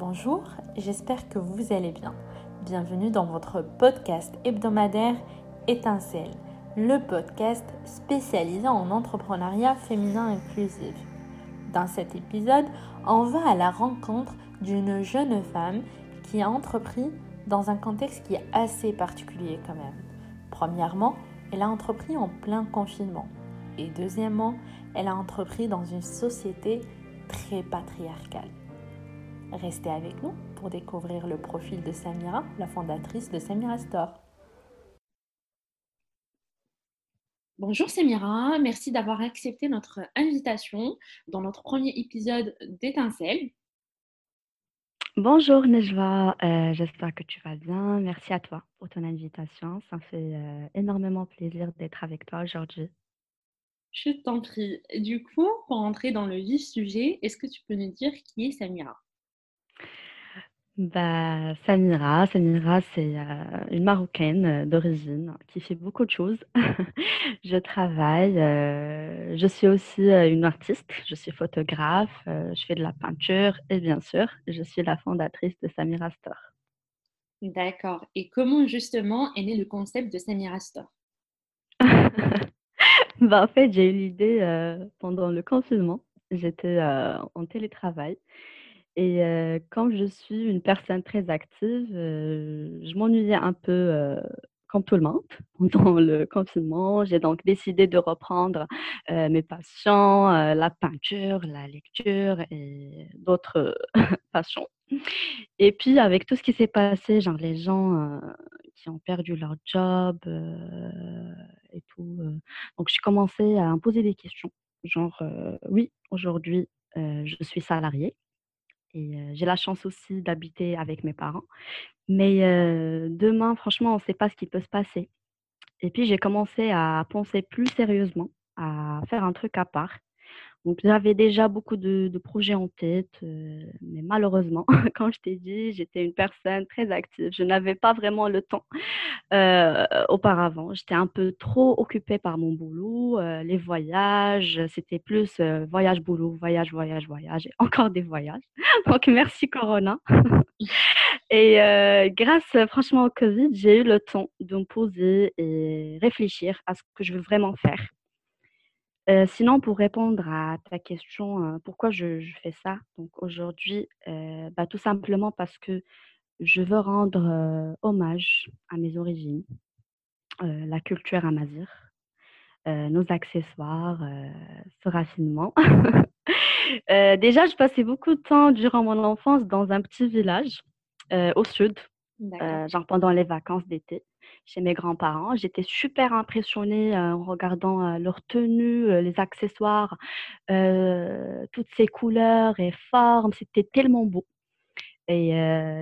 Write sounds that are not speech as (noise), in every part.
Bonjour, j'espère que vous allez bien. Bienvenue dans votre podcast hebdomadaire Étincelle, le podcast spécialisé en entrepreneuriat féminin inclusif. Dans cet épisode, on va à la rencontre d'une jeune femme qui a entrepris dans un contexte qui est assez particulier quand même. Premièrement, elle a entrepris en plein confinement. Et deuxièmement, elle a entrepris dans une société très patriarcale. Restez avec nous pour découvrir le profil de Samira, la fondatrice de Samira Store. Bonjour Samira, merci d'avoir accepté notre invitation dans notre premier épisode d'Étincelle. Bonjour Nejwa, euh, j'espère que tu vas bien. Merci à toi pour ton invitation. Ça me fait euh, énormément plaisir d'être avec toi aujourd'hui. Je t'en prie. Du coup, pour entrer dans le vif sujet, est-ce que tu peux nous dire qui est Samira? Bah, Samira, Samira, c'est euh, une Marocaine euh, d'origine qui fait beaucoup de choses. (laughs) Je travaille, euh, je suis aussi une artiste, je suis photographe, je fais de la peinture et bien sûr, je suis la fondatrice de Samira Store. D'accord. Et comment justement est né le concept de Samira Store? (laughs) Bah, En fait, j'ai eu l'idée pendant le confinement. J'étais en télétravail et quand je suis une personne très active, je m'ennuyais un peu, comme tout le monde (laughs) pendant le confinement. J'ai donc décidé de reprendre, mes passions, la peinture, la lecture et d'autres (laughs) passions. Et puis avec tout ce qui s'est passé, genre les gens, qui ont perdu leur job, et tout, donc j'ai commencé à me poser des questions, genre, oui, aujourd'hui, je suis salariée et j'ai la chance aussi d'habiter avec mes parents. Mais demain, franchement, on ne sait pas ce qui peut se passer. Et puis, j'ai commencé à penser plus sérieusement, à faire un truc à part. Donc, j'avais déjà beaucoup de, projets en tête, euh, mais malheureusement, (laughs) quand je t'ai dit, j'étais une personne très active. Je n'avais pas vraiment le temps euh, auparavant. J'étais un peu trop occupée par mon boulot, euh, les voyages. C'était plus voyage, boulot, voyage, voyage, voyage, et encore des voyages. (laughs) Donc, merci Corona. (laughs) et grâce, franchement, au Covid, j'ai eu le temps de me poser et réfléchir à ce que je veux vraiment faire. Sinon, pour répondre à ta question, pourquoi je, fais ça? Donc aujourd'hui, bah, tout simplement parce que je veux rendre hommage à mes origines, la culture amazir, nos accessoires, ce raffinement. (laughs) déjà, je passais beaucoup de temps durant mon enfance dans un petit village au sud, genre pendant les vacances d'été chez mes grands-parents. J'étais super impressionnée en regardant leurs tenues, les accessoires, toutes ces couleurs et formes. C'était tellement beau. Et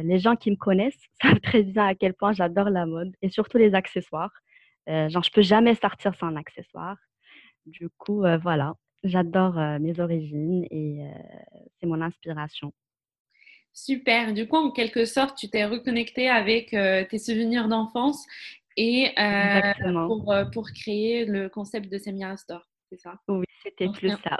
les gens qui me connaissent (laughs) savent très bien à quel point j'adore la mode et surtout les accessoires. genre, je peux jamais sortir sans un accessoire. Du coup, voilà, j'adore mes origines et c'est mon inspiration. Super. Du coup, en quelque sorte, tu t'es reconnecté avec euh, tes souvenirs d'enfance et euh, pour, euh, pour, créer le concept de Semia Store, c'est ça? Oui, c'était plus ça.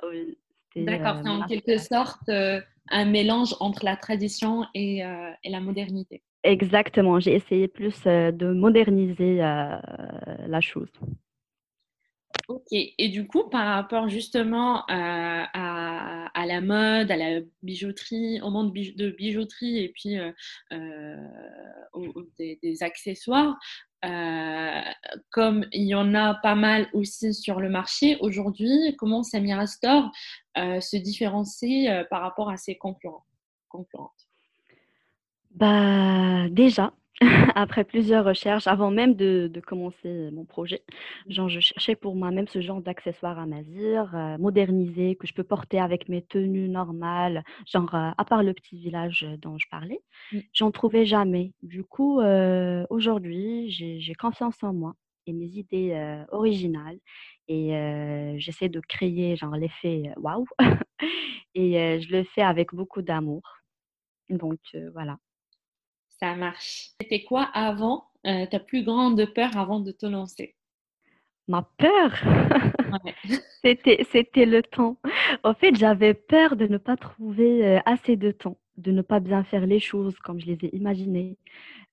D'accord, c'est en quelque sorte un mélange entre la tradition et, et la modernité. Exactement, j'ai essayé plus de moderniser la chose. Ok, et du coup, par rapport justement à, la mode, à la bijouterie, au monde de bijouterie et puis euh, euh, des, accessoires, euh, comme il y en a pas mal aussi sur le marché aujourd'hui, comment Samira Store se différencie par rapport à ses concurrents, concurrentes? Bah, Déjà, (laughs) après plusieurs recherches, avant même de, commencer mon projet, genre je cherchais pour moi-même ce genre d'accessoires à Mazir, euh, modernisé, que je peux porter avec mes tenues normales, genre euh, à part le petit village dont je parlais, mmh. j'en trouvais jamais. Du coup, euh, aujourd'hui, j'ai confiance en moi et mes idées originales et j'essaie de créer genre l'effet waouh (laughs) et je le fais avec beaucoup d'amour. Donc voilà. Ça marche. C'était quoi avant, euh, ta plus grande peur avant de te lancer? Ma peur? (laughs) C'était, c'était le temps. En fait, j'avais peur de ne pas trouver euh, assez de temps. de ne pas bien faire les choses comme je les ai imaginées.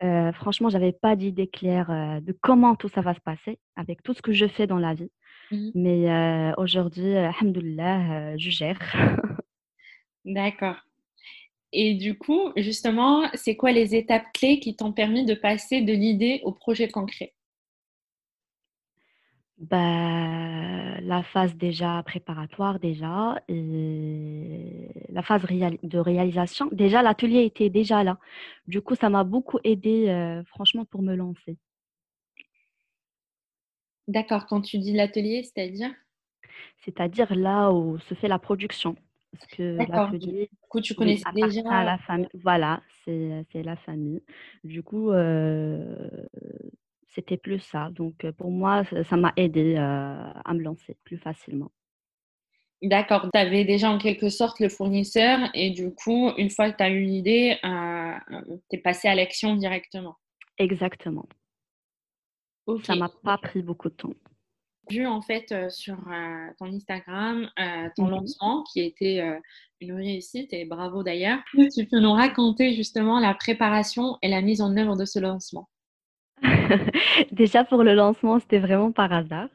Euh, franchement, j'avais pas d'idée claire euh, de comment tout ça va se passer avec tout ce que je fais dans la vie. Mmh. Mais aujourd'hui, alhamdoulilah, je gère. (laughs) D'accord. Et du coup, justement, c'est quoi les étapes clés qui t'ont permis de passer de l'idée au projet concret? Bah, la phase déjà préparatoire déjà et la phase réal de réalisation. Déjà, l'atelier était déjà là. Du coup, ça m'a beaucoup aidée, heu, franchement pour me lancer. D'accord, quand tu dis l'atelier, c'est-à-dire? C'est-à-dire là où se fait la production. Parce que du coup, tu connaissais déjà à la famille. Voilà, c'est, la famille. Du coup, heu, c'était plus ça. Donc, heu, pour moi, ça ça m'a aidée, heu, à me lancer plus facilement. d'accord, tu avais déjà en quelque sorte le fournisseur et du coup, une fois que tu as eu l'idée, heu, tu es passé à l'action directement? Exactement. Ça OK. m'a pas pris beaucoup de temps. Vu en fait, heu, sur, heu, ton Instagram, heu, ton Mmh mh. lancement qui était, une réussite et bravo d'ailleurs. Tu peux nous raconter justement la préparation et la mise en œuvre de ce lancement? (laughs) Déjà pour le lancement, c'était vraiment par hasard.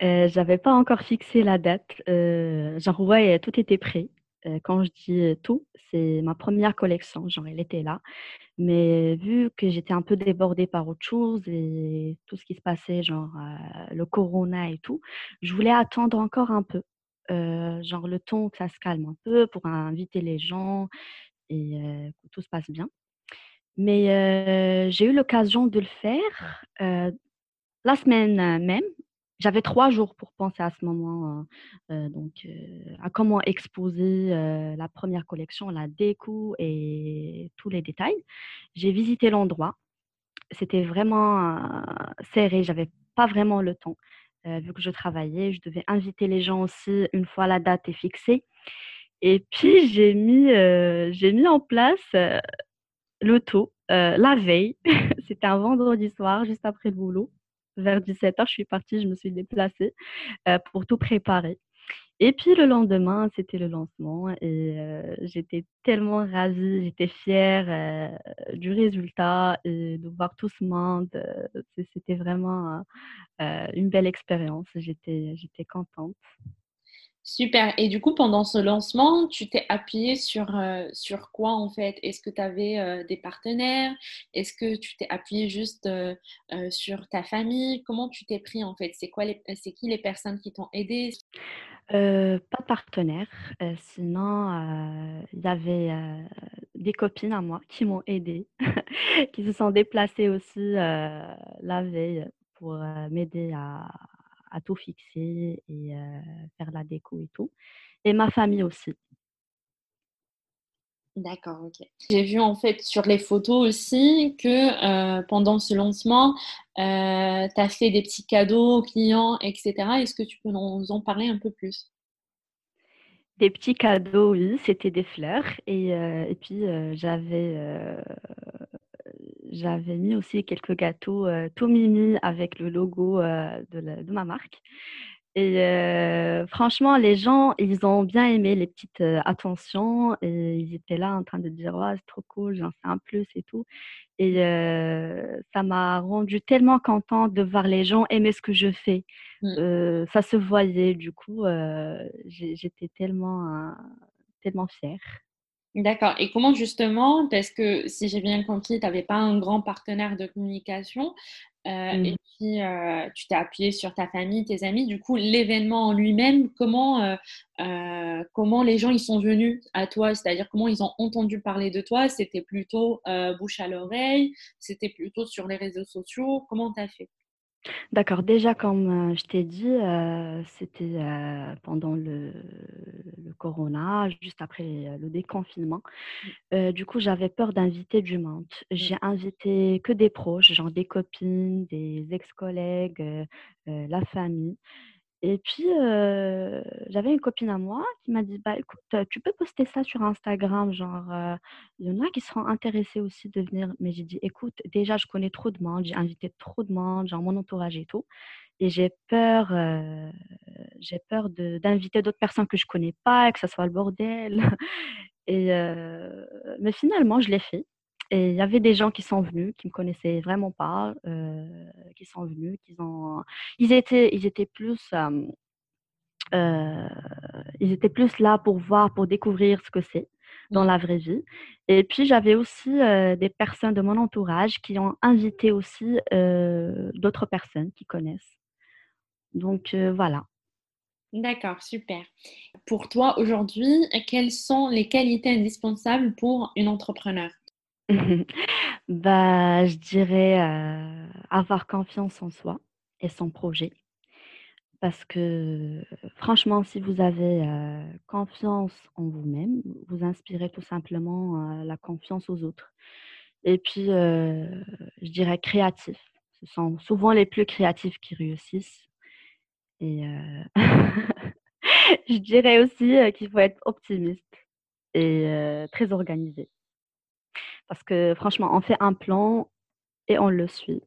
J'avais pas encore fixé la date, genre ouais, tout était prêt. Heu, quand je dis, heu, tout, c'est ma première collection, genre elle était là. Mais vu que j'étais un peu débordée par autre chose et tout ce qui se passait, genre, heu, le corona et tout, je voulais attendre encore un peu, genre le temps que ça se calme un peu pour inviter les gens et que tout se passe bien. Mais j'ai eu l'occasion de le faire, la semaine, même. J'avais 3 jours pour penser à ce moment, heu heu, donc heu, à comment exposer, heu, la première collection, la déco et tous les détails. J'ai visité l'endroit. C'était vraiment, heu, serré, j'avais pas vraiment le temps, vu que je travaillais. Je devais inviter les gens aussi une fois la date est fixée et puis j'ai mis, j'ai mis en place, le heu, la veille. (laughs) C'était un vendredi soir, juste après le boulot. Vers 17:00, je suis partie, je me suis déplacée, heu, pour tout préparer. Et puis le lendemain, c'était le lancement et heu, j'étais tellement ravie, j'étais fière, heu, du résultat et de voir tout ce monde, c'était vraiment, une belle expérience. J'étais contente. Super et du coup, pendant ce lancement, tu t'es appuyée sur, sur quoi en fait? Est-ce que tu avais, heu, des partenaires? Est-ce que tu t'es appuyée juste, heu, sur ta famille? Comment tu t'es pris en fait? C'est qui les personnes qui t'ont aidée? Heu, pas partenaire, sinon, il y avait, des copines à moi qui m'ont aidée, (laughs) qui se sont déplacées aussi, la veille pour, m'aider à à tout fixer et heu, faire la déco et tout et ma famille aussi. D'accord, OK. J'ai vu en fait sur les photos aussi que, heu, pendant ce lancement, heu, tu as fait des petits cadeaux aux clients et cetera. Est-ce que tu peux nous en parler un peu plus? Des petits cadeaux, oui, c'était des fleurs et heu et puis, j'avais, j'avais mis aussi quelques gâteaux, heu, tout mimi avec le logo, heu, de la de ma marque et heu, franchement, les gens, ils ont bien aimé les petites, heu, attentions et ils étaient là en train de dire: «Ouais, c'est trop cool, j'en fais un plus et tout» et ça m'a rendue tellement contente de voir les gens aimer ce que je fais. Mmh. Ça se voyait du coup, j'étais tellement, tellement fière. D'accord et comment justement parce que si j'ai bien compris, tu avais pas un grand partenaire de communication, heu Mmh et puis, heu, tu t'es appuyée sur ta famille, tes amis. Du coup, l'événement en lui-même, comment, heu, comment les gens ils sont venus à toi? C'est-à-dire comment ils ont entendu parler de toi? C'était plutôt, bouche à l'oreille? C'était plutôt sur les réseaux sociaux? Comment tu as fait? D'accord, déjà comme, je t'ai dit, c'était, pendant le le corona, juste après, le déconfinement. Mmh, du coup, j'avais peur d'inviter du monde. mmh. J'ai invité que des proches, genre des copines, des ex-collègues, heu, la famille. Et puis, heu, j'avais une copine à moi qui m'a dit: «Bah, écoute, heu, tu peux poster ça sur Instagram, genre, heu, il y en a qui seront intéressés aussi de venir». Mais j'ai dit: «Écoute, déjà, je connais trop de monde, j'ai invité trop de monde, genre mon entourage et tout et j'ai peur, j'ai peur d'inviter d'autres personnes que je connais pas que ça soit le bordel». (laughs) Et, mais finalement, je l'ai fait. Et il y avait des gens qui sont venus, qui me connaissaient vraiment pas, qui sont venus, qui ont, ils étaient, ils étaient plus, ils étaient plus là pour voir, pour découvrir ce que c'est dans la vraie vie. Et puis j'avais aussi des personnes de mon entourage qui ont invité aussi d'autres personnes qui connaissent. Donc voilà. D'accord, super. Pour toi aujourd'hui, quelles sont les qualités indispensables pour une entrepreneur? (laughs) bah, je dirais avoir confiance en soi et son projet. Parce que franchement, si vous avez confiance en vous-même, vous inspirez tout simplement la confiance aux autres. Et puis, je dirais créatif. Ce sont souvent les plus créatifs qui réussissent. Et (laughs) je dirais aussi qu'il faut être optimiste et très organisé. Parce que franchement, on fait un plan et on le suit.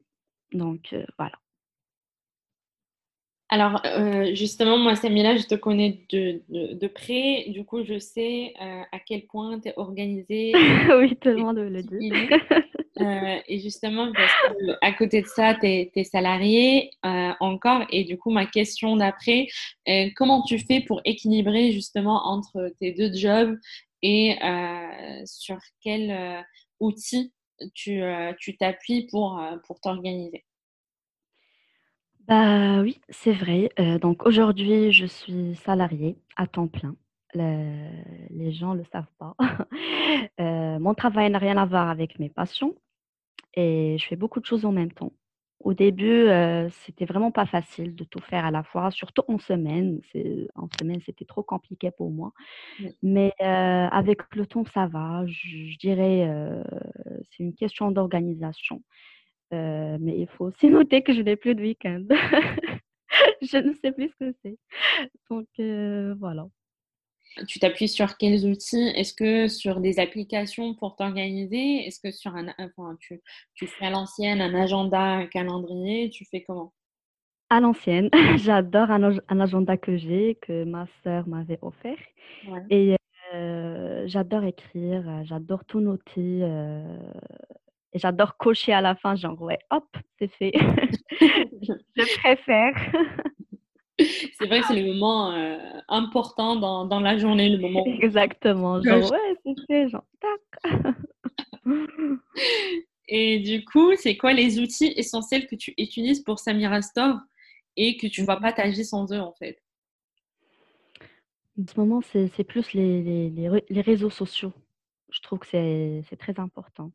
Donc voilà. Alors, justement, moi, Samila, je te connais de, de, près. Du coup, je sais à quel point tu es organisée. (laughs) oui, tout le monde le dit. (laughs) et justement, à côté de ça, tu es, salarié encore. Et du coup, ma question d'après, comment tu fais pour équilibrer justement entre tes deux jobs et sur quel outils tu t'appuies pour, pour t'organiser? Bah oui, c'est vrai. donc aujourd'hui, je suis salariée à temps plein. les gens ne le savent pas. (laughs) mon travail n'a rien à voir avec mes passions et je fais beaucoup de choses en même temps. Au début, c'était vraiment pas facile de tout faire à la fois, surtout en semaine. en semaine, c'était trop compliqué pour moi. Mais avec le temps, ça va. Je, dirais, c'est une question d'organisation. mais il faut aussi (laughs) noter que je n'ai plus de week-end. (laughs) je ne sais plus ce que c'est. Donc voilà. Tu t'appuies sur quels outils? Est-ce que sur des applications pour t'organiser? Est-ce que sur un, enfin, tu, tu fais à l'ancienne un agenda, un calendrier? Tu fais comment? À l'ancienne, (laughs) j'adore un, agenda que j'ai, que ma sœur m'avait offert. Et euh, j'adore écrire, j'adore tout noter. Euh, et j'adore cocher à la fin, genre, ouais, hop, c'est fait. (laughs) je préfère. (laughs) c'est vrai que c'est le moment euh, important dans, dans, la journée, le moment. Exactement, genre, ouais, c'est genre, tac. et du coup, c'est quoi les outils essentiels que tu utilises pour Samira Store et que tu ne vas pas t'agir sans eux, en fait? En ce moment, c'est plus les, les, les, réseaux sociaux. Je trouve que c'est très important.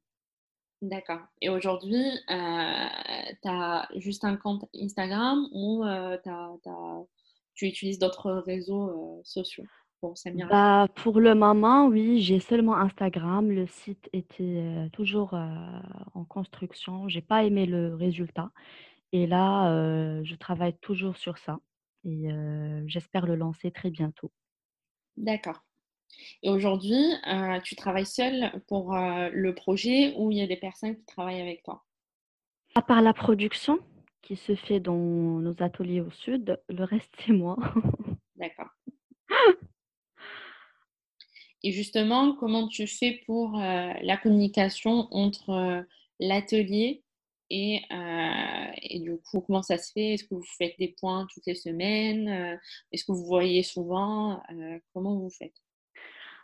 D'accord. Et aujourd'hui, euh, tu as juste un compte Instagram ou euh, tu utilises d'autres réseaux euh, sociaux? Pour bah, Pour le moment, oui, j'ai seulement Instagram. Le site était toujours en construction. Je n'ai pas aimé le résultat. Et là, je travaille toujours sur ça. Et j'espère le lancer très bientôt. D'accord. Et aujourd'hui, euh, tu travailles seule pour euh, le projet ou il y a des personnes qui travaillent avec toi? À part la production qui se fait dans nos ateliers au sud, le reste c'est moi. (laughs) D'accord. Et justement, comment tu fais pour euh, la communication entre l'atelier et, et, du coup, comment ça se fait? Est-ce que vous faites des points toutes les semaines? Est-ce que vous voyez souvent? Comment vous faites?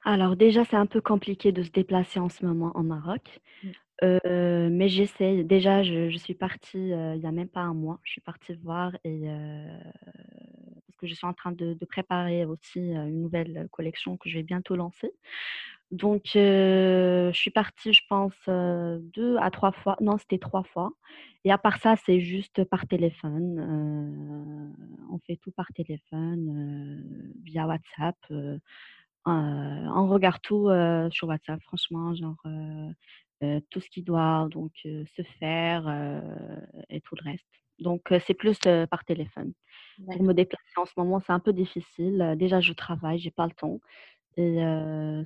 Alors déjà, c'est un peu compliqué de se déplacer en ce moment en Maroc. Mmh. mais j'essaie. Déjà, je suis partie, il y a même pas un mois. Je suis partie voir et parce que je suis en train de préparer aussi, une nouvelle, collection que je vais bientôt lancer. Donc je suis partie, je pense, deux à trois fois. Non, c'était trois fois et à part ça, c'est juste par téléphone. on fait tout par téléphone, via WhatsApp, on regarde tout sur WhatsApp, franchement, genre tout ce qui doit donc se faire et tout le reste. Donc c'est plus par téléphone. Pour me déplacer en ce moment, c'est un peu difficile. Déjà, je travaille, j'ai pas le temps et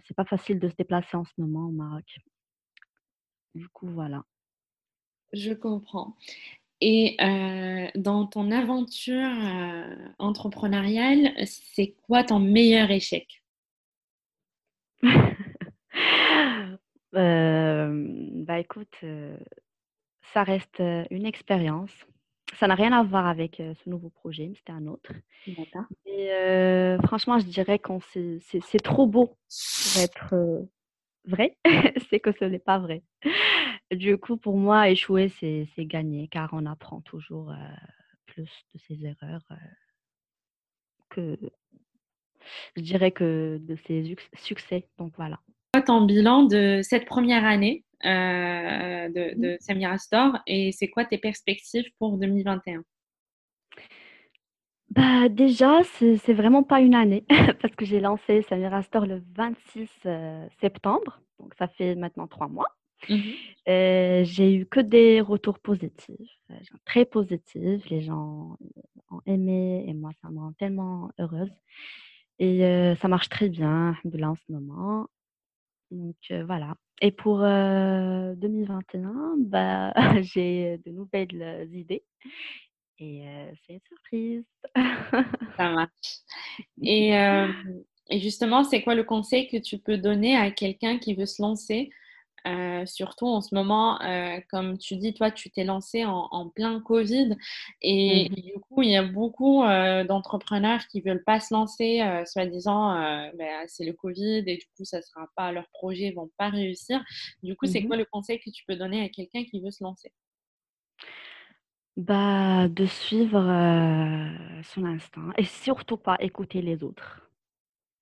c'est pas facile de se déplacer en ce moment au Maroc. Du coup, voilà. Je comprends. Et dans ton aventure entrepreneuriale, c'est quoi ton meilleur échec? (laughs) bah, écoute, ça reste, une expérience. Ça n'a rien à voir avec, ce nouveau projet, mais c'était un autre. Et franchement, je dirais qu'on c'est trop beau pour être, vrai, (laughs) c'est que ce n'est pas vrai. Du coup, pour moi, échouer, c'est gagner, car on apprend toujours, plus de ses erreurs, que je dirais que de ses succès, donc voilà. ton bilan de cette première année, de Mmh. de Samira Store et c'est quoi tes perspectives pour 2021? Bah, déjà, c'est vraiment pas une année (laughs) parce que j'ai lancé Samira Store le 26, heu, septembre, donc ça fait maintenant 3 mois. Mmh mh. Heu, j'ai eu que des retours positifs, très positifs. Les gens ont aimé et moi, ça me rend tellement heureuse et ça marche très bien, en ce moment. Donc voilà et pour, heu, 2021, bah, (laughs) j'ai de nouvelles, idées et c'est une surprise. Ça marche (laughs) (laughs) et justement, c'est quoi le conseil que tu peux donner à quelqu'un qui veut se lancer? Heu, surtout en ce moment, heu, comme tu dis, toi, tu t'es lancé en en plein covid Mmh et mh. et du coup, il y a beaucoup, heu, d'entrepreneurs qui veulent pas se lancer, soi-disant, bah, c'est le covid et du coup, ça sera pas leur projet, ils vont pas réussir. Du coup, c'est Mmh quoi le conseil que tu peux donner à quelqu'un qui veut se lancer? Bah, de suivre, son instinct et surtout pas écouter les autres.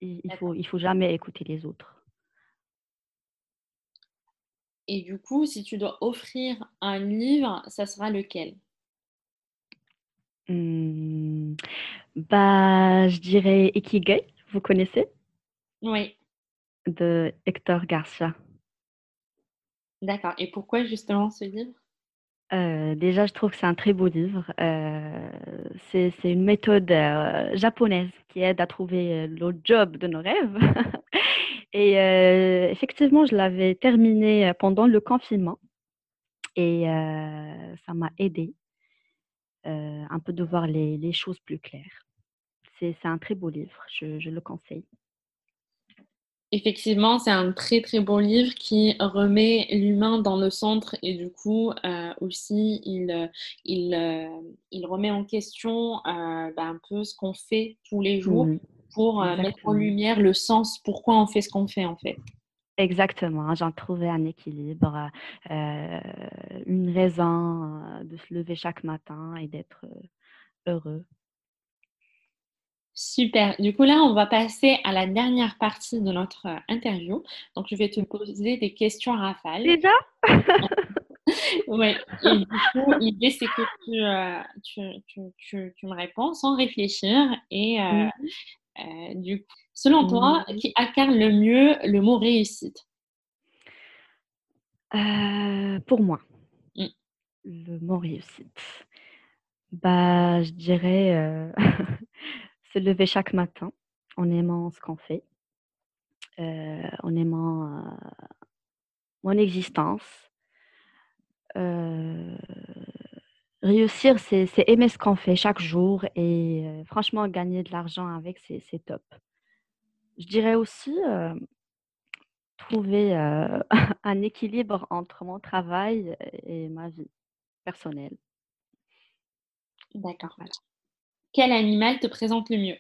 Il il faut il faut jamais écouter les autres. Et du coup, si tu dois offrir un livre, ça sera lequel? Mmh, bah, je dirais Ikigai, vous connaissez? Oui, De Hector Garcia. d'accord et pourquoi justement ce livre? Heu, déjà, je trouve que c'est un très beau livre. Heu, c'est une méthode, heu, japonaise qui aide à trouver, le job de nos rêves (laughs) et heu, effectivement, je l'avais terminé, heu, pendant le confinement et heu, ça m'a aidée, heu, un peu de voir les les choses plus claires. C'est un très beau livre, je je le conseille. Effectivement, c'est un très, très beau livre qui remet l'humain dans le centre et du coup, aussi il, il, remet en question, bah, un peu ce qu'on fait tous les jours Mmh pour, heu, mettre en lumière le sens, pourquoi on fait ce qu'on fait, en fait. Exactement, j'ai trouvé un équilibre, heu, une raison, de se lever chaque matin et d'être, heu, heureux. Super. Du coup, là, on va passer à la dernière partie de notre, interview. Donc je vais te poser des questions rafales. Déjà? (laughs) Ouais et du coup, l'idée, c'est que tu, tu tu tu me réponds sans réfléchir et. Heu, du coup, selon toi, Mmh qui incarne le mieux le mot réussite? pour moi, Mmh, le mot réussite, bah, je dirais, heu, (laughs) se lever chaque matin en aimant ce qu'on fait, en aimant, mon existence. Réussir, c'est aimer ce qu'on fait chaque jour et heu, franchement gagner de l'argent avec, c'est top. Je dirais aussi, heu, trouver, heu, (laughs) un équilibre entre mon travail et ma vie personnelle. d'accord. Voilà. Quel animal te présente le mieux?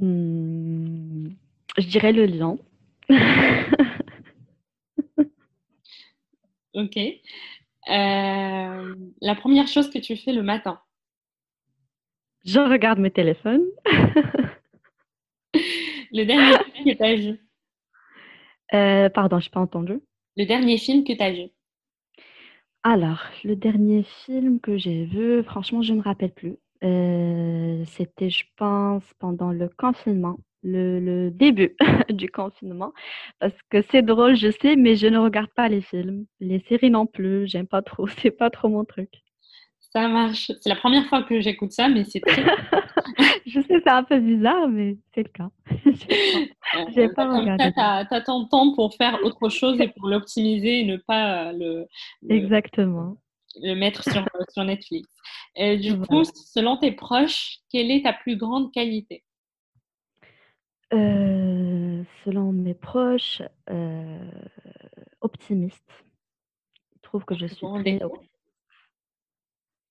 Mmh, je dirais le lion. (laughs) OK. Hem, la première chose que tu fais le matin? Je regarde mes téléphones. (laughs) Le dernier (laughs) film que tu as vu? Heu, pardon, j'ai pas entendu. Le dernier film que tu as vu? Alors, le dernier film que j'ai vu, franchement, je me rappelle plus. Heu, c'était, je pense, pendant le confinement, le le début (laughs) du confinement, parce que c'est drôle, je sais, mais je ne regarde pas les films. Les séries non plus, j'aime pas trop, (laughs) c'est pas trop mon truc. Ça marche. C'est la première fois que j'écoute ça, mais c'est très (laughs) Je sais, c'est un peu bizarre, mais c'est le cas. J'ai bah, pas ça, regardé tu as ton temps pour faire autre chose et pour l'optimiser et ne pas, heu, le le exactement, le mettre sur, heu, sur Netflix. Et du coup, selon tes proches, quelle est ta plus grande qualité? Selon mes proches, heu, optimiste. Ils trouvent que je suis très optimiste.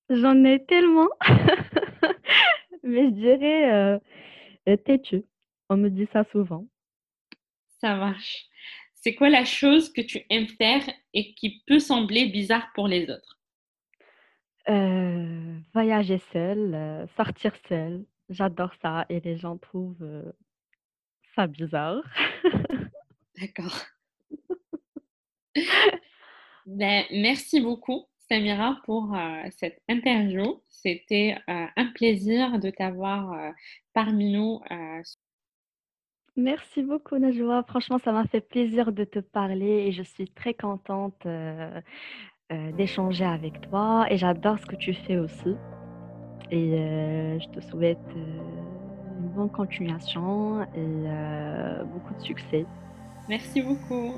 J'en ai tellement, (laughs) mais je dirais, heu heu, têtue. On me dit ça souvent. Ça marche. C'est quoi la chose que tu aimes faire et qui peut sembler bizarre pour les autres? Voyager seule, sortir seule, j'adore ça et les gens trouvent, ça bizarre. D'accord. Ben, merci beaucoup Samira pour, heu, cette interview. C'était, heu, un plaisir de t'avoir, heu, parmi nous, Merci beaucoup Najwa, franchement ça m'a fait plaisir de te parler et je suis très contente, d'échanger avec toi et j'adore ce que tu fais aussi et je te souhaite, une bonne continuation et heu, beaucoup de succès. Merci beaucoup.